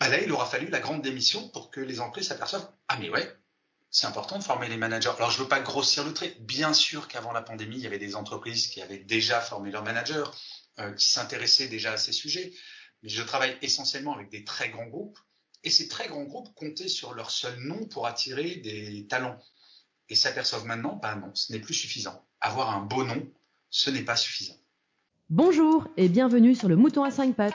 bah là, il aura fallu la grande démission pour que les entreprises s'aperçoivent ah mais ouais, c'est important de former les managers. Alors, je veux pas grossir le trait. Bien sûr qu'avant la pandémie, il y avait des entreprises qui avaient déjà formé leurs managers, euh, qui s'intéressaient déjà à ces sujets. Mais je travaille essentiellement avec des très grands groupes. Et ces très grands groupes comptaient sur leur seul nom pour attirer des talents. Et s'aperçoivent maintenant, bah non, ce n'est plus suffisant. Avoir un beau nom, ce n'est pas suffisant. Bonjour et bienvenue sur le Mouton à 5 pattes,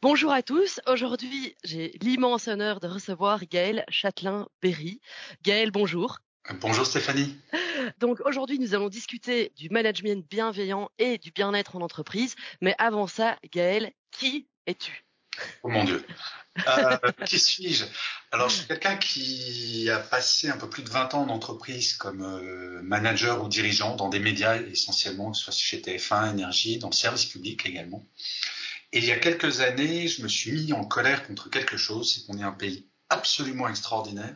Bonjour à tous. Aujourd'hui, j'ai l'immense honneur de recevoir Gaël Châtelain-Berry. Gaël, bonjour. Bonjour Stéphanie. Donc aujourd'hui, nous allons discuter du management bienveillant et du bien-être en entreprise. Mais avant ça, Gaël, qui es-tu? Oh mon Dieu. Euh, qui suis-je? Alors, je suis quelqu'un qui a passé un peu plus de 20 ans en entreprise comme euh, manager ou dirigeant dans des médias essentiellement, que ce soit chez TF1, Énergie, dans le service public également. Et il y a quelques années, je me suis mis en colère contre quelque chose, c'est qu'on est un pays absolument extraordinaire.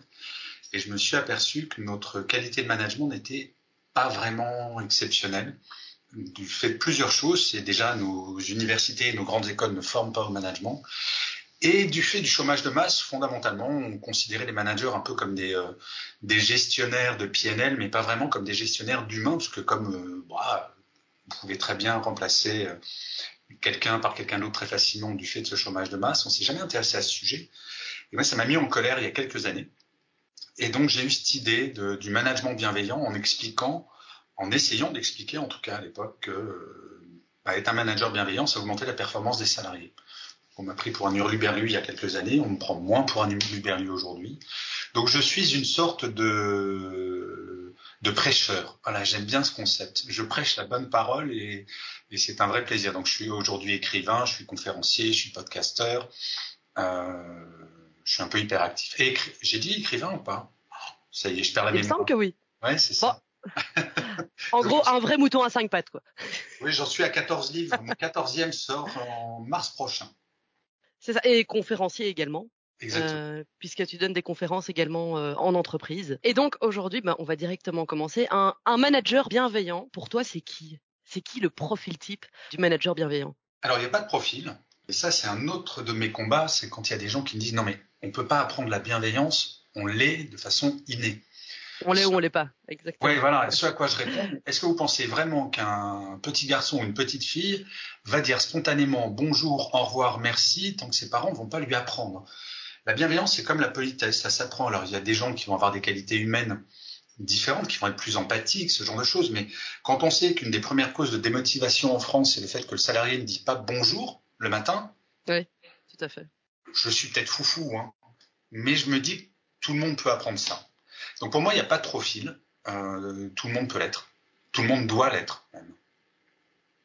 Et je me suis aperçu que notre qualité de management n'était pas vraiment exceptionnelle. Du fait de plusieurs choses, c'est déjà nos universités et nos grandes écoles ne forment pas au management. Et du fait du chômage de masse, fondamentalement, on considérait les managers un peu comme des, euh, gestionnaires de PNL, mais pas vraiment comme des gestionnaires d'humains, parce que comme euh, bah, vous pouvez très bien remplacer euh, quelqu'un par quelqu'un d'autre très facilement du fait de ce chômage de masse. On s'est jamais intéressé à ce sujet. Et moi, ça m'a mis en colère il y a quelques années. Et donc, j'ai eu cette idée de, du management bienveillant en expliquant, en essayant d'expliquer, en tout cas à l'époque, que bah, être un manager bienveillant, ça augmentait la performance des salariés. On m'a pris pour un hurluberlu il y a quelques années, on me prend moins pour un hurluberlu aujourd'hui. Donc, je suis une sorte de de prêcheur. Voilà, j'aime bien ce concept. Je prêche la bonne parole et, et c'est un vrai plaisir. Donc, je suis aujourd'hui écrivain, je suis conférencier, je suis podcasteur. Euh, je suis un peu hyperactif. Et j'ai dit écrivain ou pas? Ça y est, je perds la mémoire. Il me semble que oui. Ouais, c'est ça. en gros, un vrai mouton à cinq pattes, quoi. Oui, j'en suis à 14 livres. Mon 14e sort en mars prochain. C'est ça. Et conférencier également. Euh, puisque tu donnes des conférences également euh, en entreprise. Et donc aujourd'hui, bah, on va directement commencer. Un, un manager bienveillant, pour toi, c'est qui? C'est qui le profil type du manager bienveillant? Alors, il n'y a pas de profil. Et ça, c'est un autre de mes combats, c'est quand il y a des gens qui me disent non mais on peut pas apprendre la bienveillance, on l'est de façon innée. On l'est ou on l'est pas, exactement. Oui, voilà. Ce à quoi je réponds, est-ce que vous pensez vraiment qu'un petit garçon ou une petite fille va dire spontanément bonjour, au revoir, merci, tant que ses parents ne vont pas lui apprendre? La bienveillance, c'est comme la politesse, ça s'apprend. Alors, il y a des gens qui vont avoir des qualités humaines différentes, qui vont être plus empathiques, ce genre de choses. Mais quand on sait qu'une des premières causes de démotivation en France, c'est le fait que le salarié ne dit pas bonjour le matin. Oui, tout à fait. Je suis peut-être foufou, hein, mais je me dis tout le monde peut apprendre ça. Donc pour moi, il n'y a pas de profil. Euh, tout le monde peut l'être. Tout le monde doit l'être même.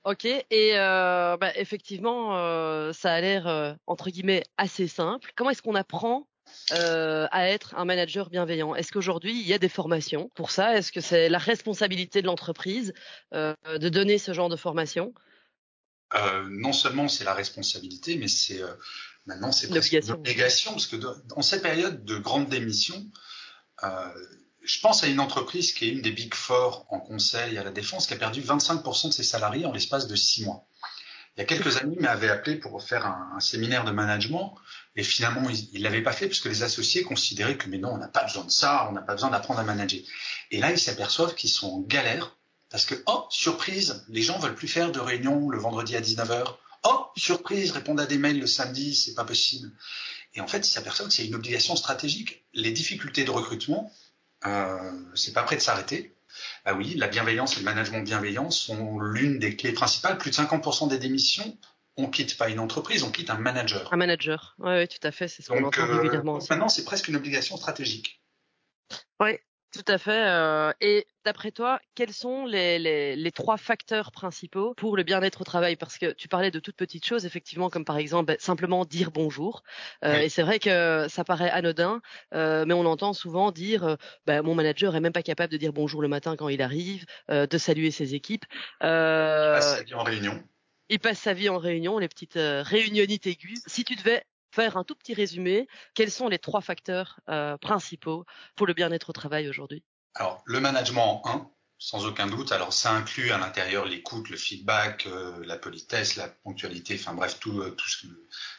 Ok, et euh, bah, effectivement, euh, ça a l'air euh, entre guillemets assez simple. Comment est-ce qu'on apprend à être un manager bienveillant? Est-ce qu'aujourd'hui il y a des formations pour ça? Est-ce que c'est la responsabilité de l'entreprise de donner ce genre de formation? Non seulement c'est la responsabilité, mais c'est maintenant c'est presque une obligation parce que de, dans cette période de grande démission, je pense à une entreprise qui est une des big four en conseil à la défense qui a perdu 25% de ses salariés en l'espace de six mois. Il y a quelques années, il m'avait appelé pour faire un, séminaire de management et finalement il l'avait pas fait parce que les associés considéraient que mais non, on n'a pas besoin de ça, on n'a pas besoin d'apprendre à manager. Et là, ils s'aperçoivent qu'ils sont en galère parce que, oh, surprise, les gens veulent plus faire de réunions le vendredi à 19h. Oh, surprise, répondre à des mails le samedi, c'est pas possible. Et en fait, ils s'aperçoivent que c'est une obligation stratégique. Les difficultés de recrutement, c'est pas prêt de s'arrêter. Bah oui, la bienveillance et le management bienveillant sont l'une des clés principales. Plus de 50% des démissions, on quitte pas une entreprise, on quitte un manager. Un manager, oui, ouais, tout à fait, c'est ce qu'on entend euh, régulièrement. Maintenant, c'est presque une obligation stratégique. Oui, Tout à fait. Euh, et d'après toi, quels sont les, les, les, trois facteurs principaux pour le bien-être au travail? Parce que tu parlais de toutes petites choses, effectivement, comme par exemple ben, simplement dire bonjour. Euh, Et c'est vrai que ça paraît anodin, euh, mais on entend souvent dire euh, ben, mon manager est même pas capable de dire bonjour le matin quand il arrive, euh, de saluer ses équipes. Euh, il passe sa vie en réunion. Il passe sa vie en réunion, les petites réunionites aiguës. Si tu devais faire un tout petit résumé, quels sont les trois facteurs euh, principaux pour le bien-être au travail aujourd'hui? Alors, le management, un, sans aucun doute. Alors, ça inclut à l'intérieur l'écoute, le feedback, euh, la politesse, la ponctualité, enfin bref, tout, euh, ce,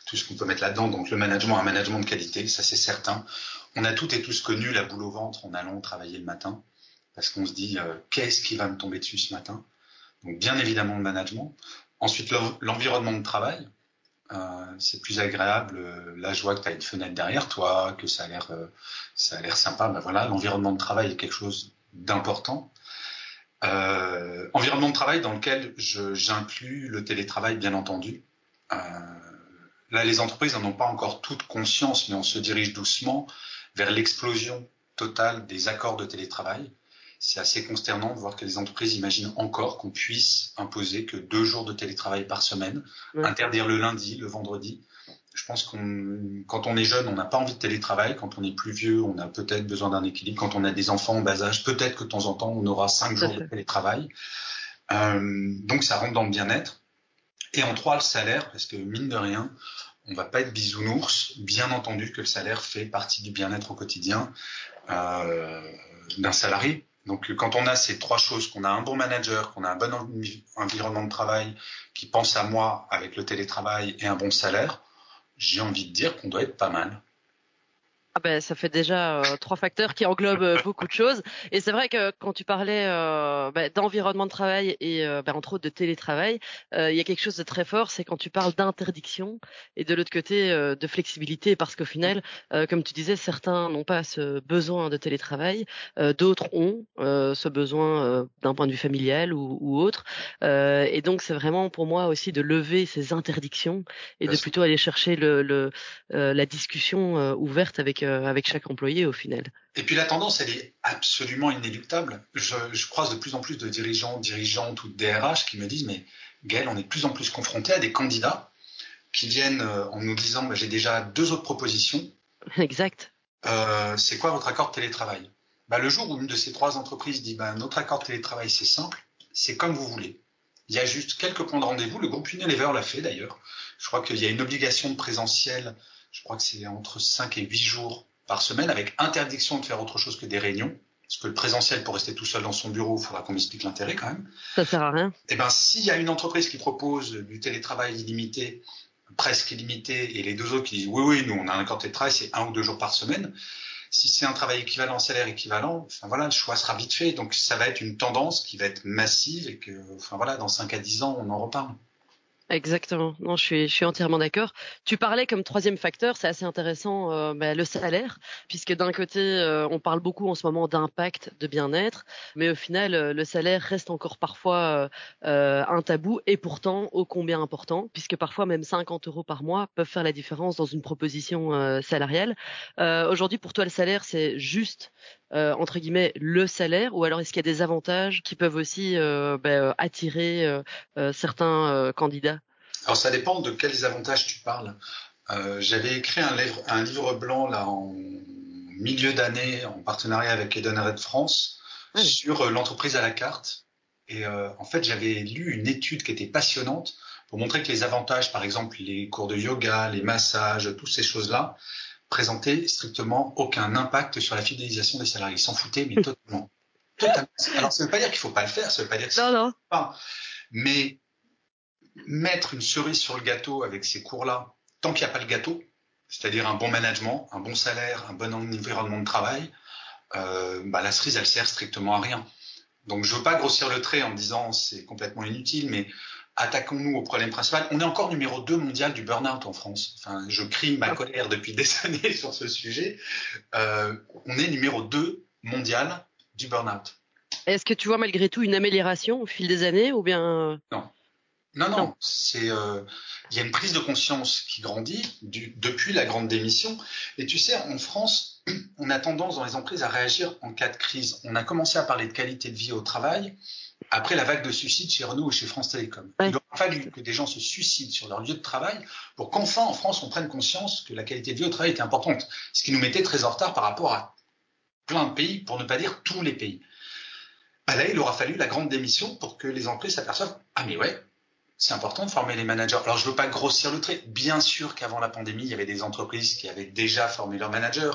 tout ce qu'on peut mettre là-dedans. Donc, le management, un management de qualité, ça c'est certain. On a toutes et tous connu la boule au ventre en allant travailler le matin, parce qu'on se dit, qu'est-ce qui va me tomber dessus ce matin? Donc, bien évidemment, le management. Ensuite, l'environnement de travail. Euh, c'est plus agréable. Euh, là, je vois que tu as une fenêtre derrière toi, que ça a l'air, euh, ça a l'air sympa. Ben voilà, l'environnement de travail est quelque chose d'important. Environnement de travail dans lequel j'inclus le télétravail, bien entendu. Là, les entreprises n'en ont pas encore toute conscience, mais on se dirige doucement vers l'explosion totale des accords de télétravail c'est assez consternant de voir que les entreprises imaginent encore qu'on puisse imposer que deux jours de télétravail par semaine, interdire le lundi, le vendredi. Je pense qu'on, quand on est jeune, on n'a pas envie de télétravail. Quand on est plus vieux, on a peut-être besoin d'un équilibre. Quand on a des enfants en bas âge, peut-être que de temps en temps, on aura cinq jours de télétravail. Euh, donc, ça rentre dans le bien-être. Et en trois, le salaire, parce que mine de rien, on va pas être bisounours. Bien entendu que le salaire fait partie du bien-être au quotidien euh, d'un salarié. Donc quand on a ces trois choses, qu'on a un bon manager, qu'on a un bon environnement de travail qui pense à moi avec le télétravail et un bon salaire, j'ai envie de dire qu'on doit être pas mal. Ah ben, ça fait déjà euh, trois facteurs qui englobent euh, beaucoup de choses. Et c'est vrai que quand tu parlais euh, ben, d'environnement de travail et ben, entre autres de télétravail, il y a quelque chose de très fort, c'est quand tu parles d'interdiction et de l'autre côté de flexibilité, parce qu'au final, comme tu disais, certains n'ont pas ce besoin de télétravail, d'autres ont ce besoin d'un point de vue familial ou, ou autre. et donc c'est vraiment pour moi aussi de lever ces interdictions et de plutôt aller chercher le, le la discussion ouverte avec euh, avec chaque employé au final. Et puis la tendance, elle est absolument inéluctable. Je, je croise de plus en plus de dirigeants, dirigeantes ou de DRH qui me disent, mais Gaël, on est de plus en plus confronté à des candidats qui viennent euh, en nous disant, bah, j'ai déjà deux autres propositions. Exact. Euh, c'est quoi votre accord de télétravail? Bah, Le jour où une de ces trois entreprises dit, bah, notre accord de télétravail, c'est simple, c'est comme vous voulez. Il y a juste quelques points de rendez-vous. Le groupe Unilever l'a fait d'ailleurs. Je crois qu'il y a une obligation de présentiel je crois que c'est entre 5 et 8 jours par semaine, avec interdiction de faire autre chose que des réunions. Parce que le présentiel, pour rester tout seul dans son bureau, il faudra qu'on explique l'intérêt quand même. Ça sert à rien. Eh ben, s'il y a une entreprise qui propose du télétravail illimité, presque illimité, et les deux autres qui disent oui, oui, nous, on a un accord de télétravail, c'est un ou deux jours par semaine. Si c'est un travail équivalent, salaire équivalent, enfin voilà, le choix sera vite fait. Donc ça va être une tendance qui va être massive et que, enfin voilà, dans 5 à 10 ans, on en reparle. Exactement. Non, je suis, je suis entièrement d'accord. Tu parlais comme troisième facteur, c'est assez intéressant, euh, bah, le salaire, puisque d'un côté, euh, on parle beaucoup en ce moment d'impact, de bien-être, mais au final, euh, le salaire reste encore parfois un tabou et pourtant ô combien important, puisque parfois même 50 euros par mois peuvent faire la différence dans une proposition salariale. Aujourd'hui, pour toi, le salaire, c'est juste entre guillemets le salaire, ou alors est-ce qu'il y a des avantages qui peuvent aussi bah, attirer certains candidats? Alors ça dépend de quels avantages tu parles. Euh, j'avais écrit un livre, un livre blanc là en milieu d'année en partenariat avec Eden Red France sur euh, l'entreprise à la carte. Et euh, en fait, j'avais lu une étude qui était passionnante pour montrer que les avantages, par exemple les cours de yoga, les massages, toutes ces choses-là, présentaient strictement aucun impact sur la fidélisation des salariés. Ils s'en foutaient, mais totalement. totalement. Alors, ça ne veut pas dire qu'il faut pas le faire, ça veut pas dire que non, non. pas. Mais mettre une cerise sur le gâteau avec ces cours-là, tant qu'il n'y a pas le gâteau, c'est-à-dire un bon management, un bon salaire, un bon environnement de travail, euh, bah, la cerise, elle sert strictement à rien. Donc, je veux pas grossir le trait en disant c'est complètement inutile, mais attaquons-nous au problème principal. On est encore numéro 2 mondial du burn-out en France. Enfin, je crie ma colère depuis des années sur ce sujet. Euh, on est numéro 2 mondial du burn-out. Est-ce que tu vois malgré tout une amélioration au fil des années ou bien Non. Non, non, c'est euh, il y a une prise de conscience qui grandit depuis la grande démission. Et tu sais, en France, on a tendance dans les entreprises à réagir en cas de crise. On a commencé à parler de qualité de vie au travail après la vague de suicides chez Renault et chez France Télécom. Il a fallu que des gens se suicident sur leur lieu de travail pour qu'enfin en France on prenne conscience que la qualité de vie au travail était importante, ce qui nous mettait très en retard par rapport à plein de pays, pour ne pas dire tous les pays. Bah là, il aura fallu la grande démission pour que les entreprises s'aperçoivent ah mais ouais, c'est important de former les managers. Alors, je veux pas grossir le trait. Bien sûr qu'avant la pandémie, il y avait des entreprises qui avaient déjà formé leurs managers,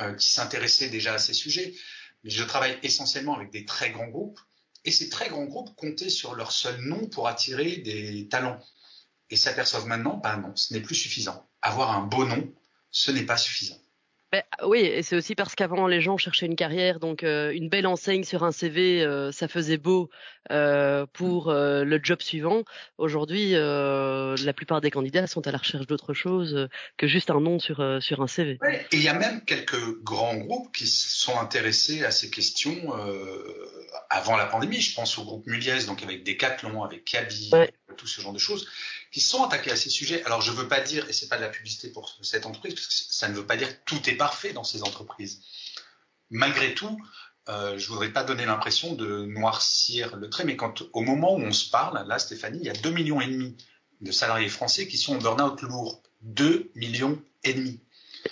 euh, qui s'intéressaient déjà à ces sujets. Mais je travaille essentiellement avec des très grands groupes. Et ces très grands groupes comptaient sur leur seul nom pour attirer des talents. Et s'aperçoivent maintenant, ben non, ce n'est plus suffisant. Avoir un beau nom, ce n'est pas suffisant. Ben, oui, et c'est aussi parce qu'avant les gens cherchaient une carrière, donc euh, une belle enseigne sur un CV, euh, ça faisait beau euh, pour euh, le job suivant. Aujourd'hui, la plupart des candidats sont à la recherche d'autre chose que juste un nom sur sur un CV. et il y a même quelques grands groupes qui sont intéressés à ces questions avant la pandémie. Je pense au groupe Muliez, donc avec Decathlon, avec Kaby, tout ce genre de choses qui sont attaqués à ces sujets. Alors, je ne veux pas dire, et c'est pas de la publicité pour cette entreprise, parce que ça ne veut pas dire tout est parfait dans ces entreprises. Malgré tout, euh, je voudrais pas donner l'impression de noircir le trait, mais quand au moment où on se parle, là, Stéphanie, il y a 2 millions et demi de salariés français qui sont en burn-out lourd. 2 millions et demi.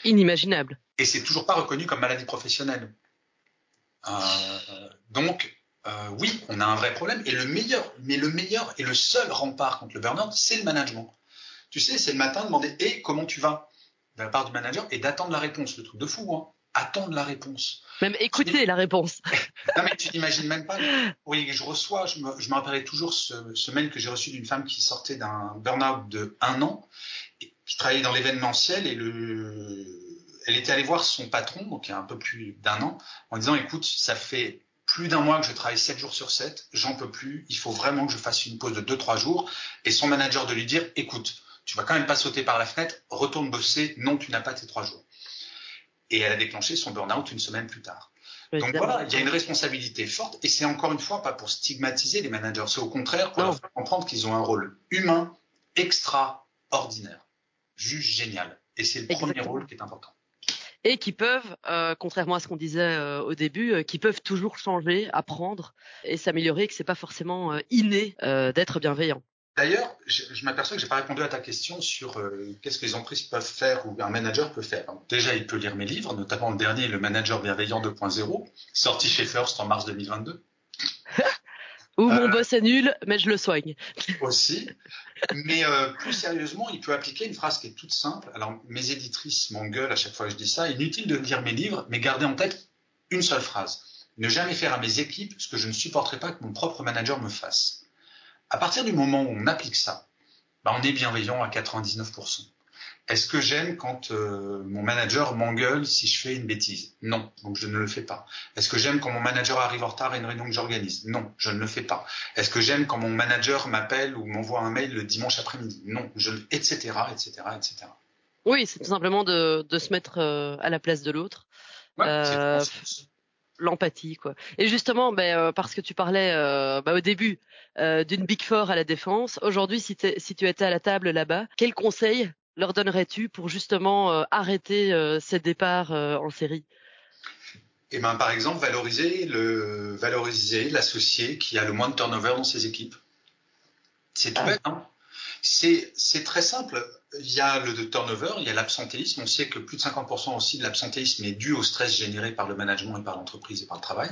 Inimaginable. Et c'est toujours pas reconnu comme maladie professionnelle. Euh, donc, euh, oui, on a un vrai problème. Et le meilleur, mais le meilleur et le seul rempart contre le burn-out, c'est le management. Tu sais, c'est le matin demander et comment tu vas? De la part du manager et d'attendre la réponse. Le truc de fou, hein. Attendre la réponse. Même écouter la réponse. non, mais tu n'imagines même pas. Oui, je reçois, je me, je me rappellerai toujours ce, ce mail que j'ai reçu d'une femme qui sortait d'un burn-out de un an. je travaillais dans l'événementiel et le, elle était allée voir son patron, donc il y a un peu plus d'un an, en disant, écoute, ça fait plus d'un mois que je travaille 7 jours sur 7, j'en peux plus, il faut vraiment que je fasse une pause de 2-3 jours. Et son manager de lui dire, écoute, tu vas quand même pas sauter par la fenêtre, retourne bosser, non, tu n'as pas tes 3 jours. Et elle a déclenché son burn-out une semaine plus tard. Donc voilà, il y a une responsabilité forte et c'est encore une fois pas pour stigmatiser les managers, c'est au contraire pour leur faire comprendre qu'ils ont un rôle humain extraordinaire, juste génial. Et c'est le premier rôle qui est important et qui peuvent, euh, contrairement à ce qu'on disait euh, au début, euh, qui peuvent toujours changer, apprendre et s'améliorer, que c'est pas forcément inné d'être bienveillant. D'ailleurs, je, je m'aperçois que j'ai pas répondu à ta question sur qu'est-ce que les entreprises peuvent faire ou un manager peut faire. déjà, il peut lire mes livres, notamment le dernier, Le Manager Bienveillant 2.0, sorti chez First en mars 2022. Ou mon boss est nul, mais je le soigne. Aussi. Mais euh, plus sérieusement, il peut appliquer une phrase qui est toute simple. Alors, mes éditrices m'engueulent à chaque fois que je dis ça. Inutile de lire mes livres, mais gardez en tête une seule phrase. Ne jamais faire à mes équipes ce que je ne supporterai pas que mon propre manager me fasse. À partir du moment où on applique ça, bah, on est bienveillant à 99%. Est-ce que j'aime quand euh, mon manager m'engueule si je fais une bêtise? Non, donc je ne le fais pas. Est-ce que j'aime quand mon manager arrive en retard à une réunion que j'organise? Non, je ne le fais pas. Est-ce que j'aime quand mon manager m'appelle ou m'envoie un mail le dimanche après-midi? Non, je, etc., etc., etc. Oui, c'est tout simplement de, de se mettre euh, à la place de l'autre. Ouais, euh, l'empathie quoi. Et justement, ben, parce que tu parlais ben, au début d'une Big Four à la défense, aujourd'hui si, si tu étais à la table là-bas, quel conseil leur donnerais-tu pour justement euh, arrêter euh, ces départs euh, en série? Eh ben, par exemple, valoriser le valoriser l'associé qui a le moins de turnover dans ses équipes. C'est tout ah. bête, hein? C'est, très simple. Il y a le turnover, il y a l'absentéisme. On sait que plus de 50% aussi de l'absentéisme est dû au stress généré par le management et par l'entreprise et par le travail.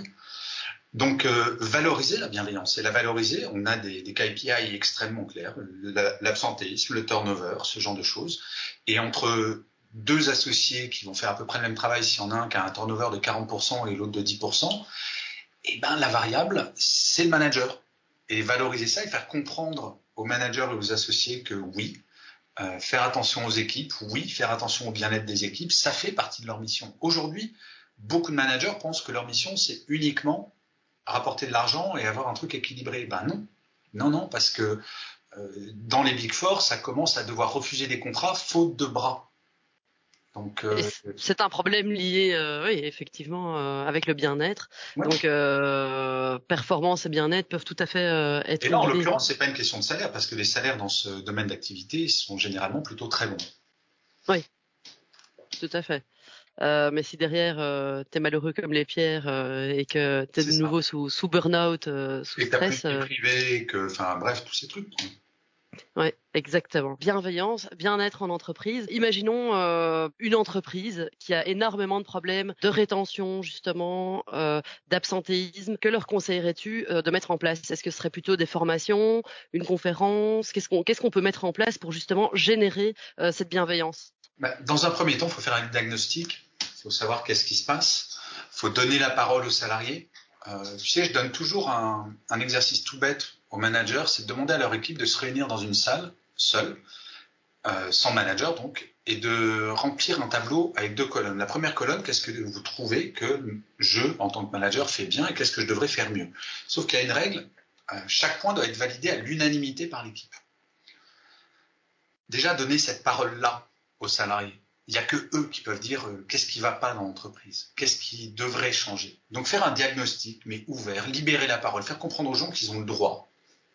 Donc, euh, valoriser la bienveillance. Et la valoriser, on a des, des KPI extrêmement clairs, l'absentéisme, le turnover, ce genre de choses. Et entre deux associés qui vont faire à peu près le même travail, s'il y en a un qui a un turnover de 40% et l'autre de 10%, eh ben, la variable, c'est le manager. Et valoriser ça et faire comprendre aux managers et aux associés que oui, euh, faire attention aux équipes, oui, faire attention au bien-être des équipes, ça fait partie de leur mission. Aujourd'hui, beaucoup de managers pensent que leur mission, c'est uniquement rapporter de l'argent et avoir un truc équilibré. Ben non, non, non, parce que euh, dans les Big Four, ça commence à devoir refuser des contrats faute de bras. Donc euh, c'est un problème lié, euh, oui, effectivement, euh, avec le bien-être. Donc performance et bien-être peuvent tout à fait être. Et là, en l'occurrence, c'est pas une question de salaire parce que les salaires dans ce domaine d'activité sont généralement plutôt très bons. Oui, tout à fait. mais si derrière tu es malheureux comme les pierres et que tu es de nouveau sous, sous burn-out, sous et stress. Que, enfin bref, tous ces trucs. Oui, exactement. Bienveillance, bien-être en entreprise. Imaginons euh, une entreprise qui a énormément de problèmes de rétention, justement, euh, d'absentéisme. Que leur conseillerais-tu euh, de mettre en place? Est-ce que ce serait plutôt des formations, une conférence? Qu'est-ce qu'on peut mettre en place pour justement générer cette bienveillance? Bah, Dans un premier temps, il faut faire un diagnostic. Il faut savoir qu'est-ce qui se passe. Il faut donner la parole aux salariés. tu sais, je donne toujours un exercice tout bête aux managers, c'est de demander à leur équipe de se réunir dans une salle, seule, euh, sans manager donc, et de remplir un tableau avec deux colonnes. La première colonne, qu'est-ce que vous trouvez que je, en tant que manager, fais bien et qu'est-ce que je devrais faire mieux? Sauf qu'il y a une règle, euh, chaque point doit être validé à l'unanimité par l'équipe. Déjà, donner cette parole-là aux salariés. Il n'y a que eux qui peuvent dire euh, qu'est-ce qui ne va pas dans l'entreprise, qu'est-ce qui devrait changer? Donc faire un diagnostic, mais ouvert, libérer la parole, faire comprendre aux gens qu'ils ont le droit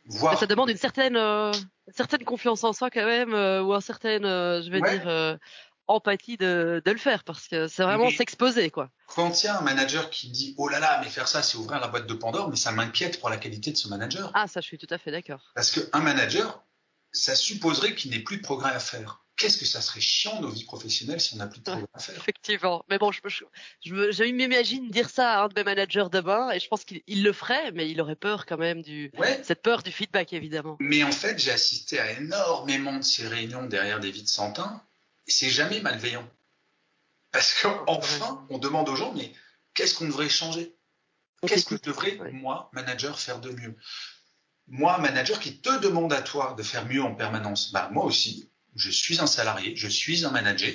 ça demande une certaine, euh, certaine confiance en soi quand même, euh, ou un certain, euh, je vais dire, empathie de, de, le faire, parce que c'est vraiment s'exposer, quoi. Quand il y a un manager qui dit oh là là, mais faire ça, c'est ouvrir la boîte de Pandore, mais ça m'inquiète pour la qualité de ce manager. Ah, ça, je suis tout à fait d'accord. Parce qu'un manager, ça supposerait qu'il n'ait plus de progrès à faire qu'est-ce que ça serait chiant nos vies professionnelles si on n'a plus de travail à faire? Effectivement. Mais bon, je, je, je, m'imagine dire ça à un de mes managers demain et je pense qu'il le ferait, mais il aurait peur quand même du, cette peur du feedback évidemment. Mais en fait, j'ai assisté à énormément de ces réunions derrière des vides sans teint et c'est jamais malveillant. Parce qu'enfin, on demande aux gens, mais qu'est-ce qu'on devrait changer? Qu'est-ce que je devrais, moi, manager, faire de mieux? Moi, manager qui te demande à toi de faire mieux en permanence, bah, moi aussi, je suis un salarié, je suis un manager,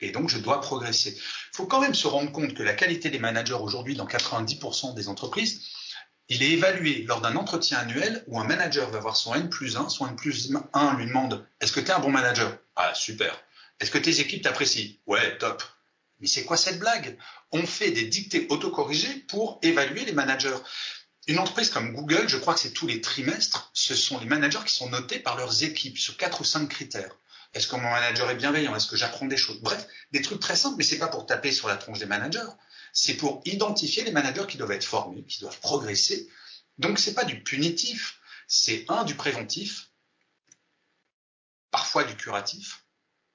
et donc je dois progresser. Il faut quand même se rendre compte que la qualité des managers aujourd'hui dans 90% des entreprises, il est évalué lors d'un entretien annuel où un manager va voir son N plus 1, son N plus 1 lui demande Est-ce que tu es un bon manager? Ah, super. Est-ce que tes équipes t'apprécient? Ouais, top. Mais c'est quoi cette blague? On fait des dictées autocorrigées pour évaluer les managers. Une entreprise comme Google, je crois que c'est tous les trimestres, ce sont les managers qui sont notés par leurs équipes sur quatre ou cinq critères. Est-ce que mon manager est bienveillant? Est-ce que j'apprends des choses? Bref, des trucs très simples, mais c'est pas pour taper sur la tronche des managers. C'est pour identifier les managers qui doivent être formés, qui doivent progresser. Donc c'est pas du punitif, c'est un du préventif, parfois du curatif.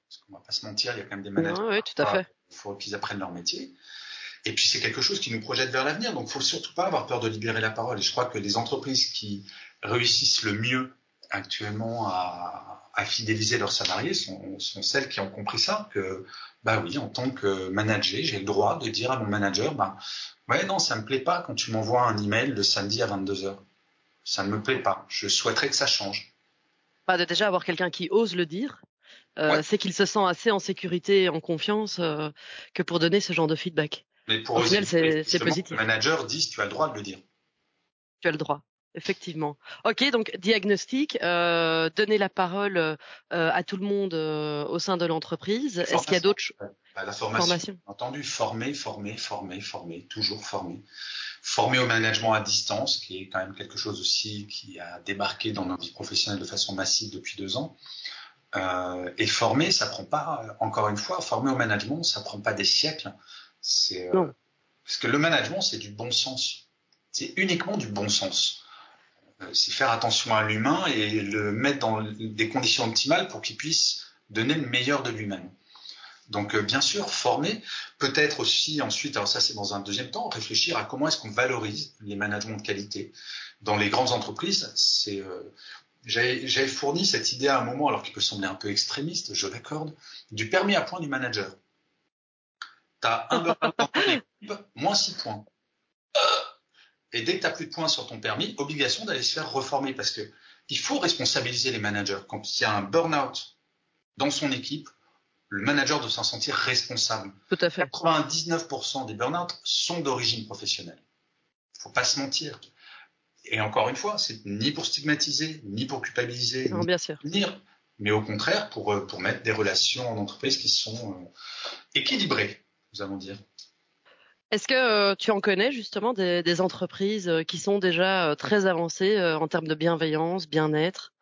Parce qu'on va pas se mentir, il y a quand même des managers. Oui, tout à fait. Il faut qu'ils apprennent leur métier. Et puis c'est quelque chose qui nous projette vers l'avenir. Donc il faut surtout pas avoir peur de libérer la parole. Et je crois que les entreprises qui réussissent le mieux actuellement à, à fidéliser leurs salariés sont, sont, celles qui ont compris ça, que bah oui, en tant que manager, j'ai le droit de dire à mon manager, bah ouais non, ça me plaît pas quand tu m'envoies un email le samedi à 22 h Ça ne me plaît pas. Je souhaiterais que ça change. Pas de déjà avoir quelqu'un qui ose le dire, euh, c'est qu'il se sent assez en sécurité et en confiance euh, que pour donner ce genre de feedback. Mais pour Au final, c'est positif. Le manager dit tu as le droit de le dire. Tu as le droit. Effectivement. Ok, donc diagnostic, euh, donner la parole euh, à tout le monde euh, au sein de l'entreprise. Est-ce qu'il y a d'autres choses bah, La formation. Entendu, former, former, former, former, toujours former. Former au management à distance, qui est quand même quelque chose aussi qui a débarqué dans nos vies professionnelles de façon massive depuis deux ans. Et former, ça prend pas, encore une fois, former au management, ça prend pas des siècles. C'est parce que le management, c'est du bon sens. C'est uniquement du bon sens. Euh, c'est faire attention à l'humain et le mettre dans des conditions optimales pour qu'il puisse donner le meilleur de lui-même. Donc euh, bien sûr, former, peut-être aussi ensuite, alors ça c'est dans un deuxième temps, réfléchir à comment est-ce qu'on valorise les managements de qualité. Dans les grandes entreprises, c'est euh, j'avais fourni cette idée à un moment, alors qu'il peut sembler un peu extrémiste, je l'accorde, du permis à point du manager. Tu as un moins 6 points. Et dès que tu n'as plus de points sur ton permis, obligation d'aller se faire reformer parce que il faut responsabiliser les managers. Quand il y a un burn-out dans son équipe, le manager doit s'en sentir responsable. Tout à fait. 99% des burn-out sont d'origine professionnelle. Il faut pas se mentir. Et encore une fois, c'est ni pour stigmatiser, ni pour culpabiliser, non, ni bien sûr. Mais au contraire pour, euh, pour mettre des relations en entreprise qui sont euh, équilibrées, nous allons dire. Est-ce que euh, tu en connais justement des, des entreprises qui sont déjà très avancées en termes de bienveillance, bien-être?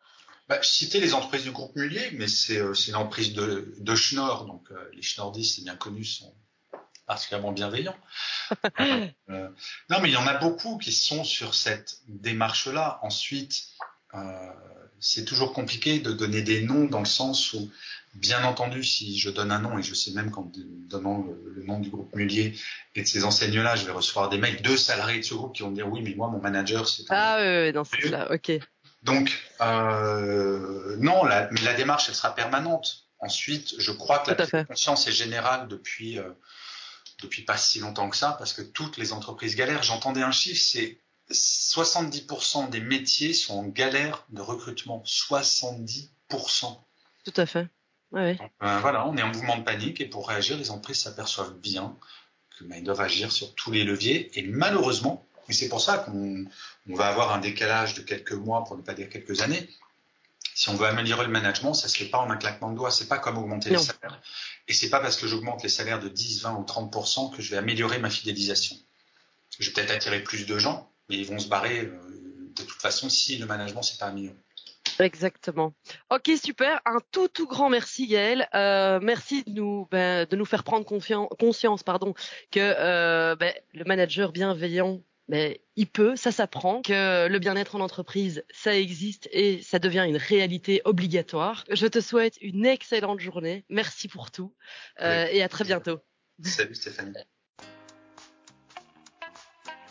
Bah, je citais les entreprises du groupe Mullier, mais c'est euh, une entreprise de, de Schnorr, donc euh, les Schnorrdistes, c'est bien connu, sont particulièrement bienveillants. euh, non, mais il y en a beaucoup qui sont sur cette démarche-là. Ensuite, euh, c'est toujours compliqué de donner des noms dans le sens où, bien entendu, si je donne un nom, et je sais même qu'en donnant le, le, nom du groupe Mullier et de ces enseignes-là, je vais recevoir des mails de salariés de ce groupe qui vont me dire oui, mais moi, mon manager, c'est... Ah oui, dans ce là ok. Donc, euh, non, la, mais la démarche, elle sera permanente. Ensuite, je crois que la conscience est générale depuis, euh, depuis pas si longtemps que ça, parce que toutes les entreprises galèrent. J'entendais un chiffre, c'est 70% des métiers sont en galère de recrutement. 70%. Tout à fait. Ouais. Donc, euh, voilà, on est en mouvement de panique et pour réagir, les entreprises s'aperçoivent bien que bah, doivent agir sur tous les leviers et malheureusement, mais c'est pour ça qu'on on va avoir un décalage de quelques mois, pour ne pas dire quelques années. Si on veut améliorer le management, ça se fait pas en un claquement de doigts. C'est pas comme augmenter non. les salaires. Et c'est pas parce que j'augmente les salaires de 10, 20 ou 30% que je vais améliorer ma fidélisation. Je vais peut-être attirer plus de gens, mais ils vont se barrer euh, de toute façon si le management s'est pas amélioré. Exactement. Ok, super. Un tout tout grand merci Gaël. Euh, merci de nous ben, de nous faire prendre conscience pardon que euh, ben, le manager bienveillant mais il peut, ça s'apprend, que le bien-être en entreprise, ça existe et ça devient une réalité obligatoire. Je te souhaite une excellente journée. Merci pour tout euh, oui. et à très bientôt. Salut Stéphanie.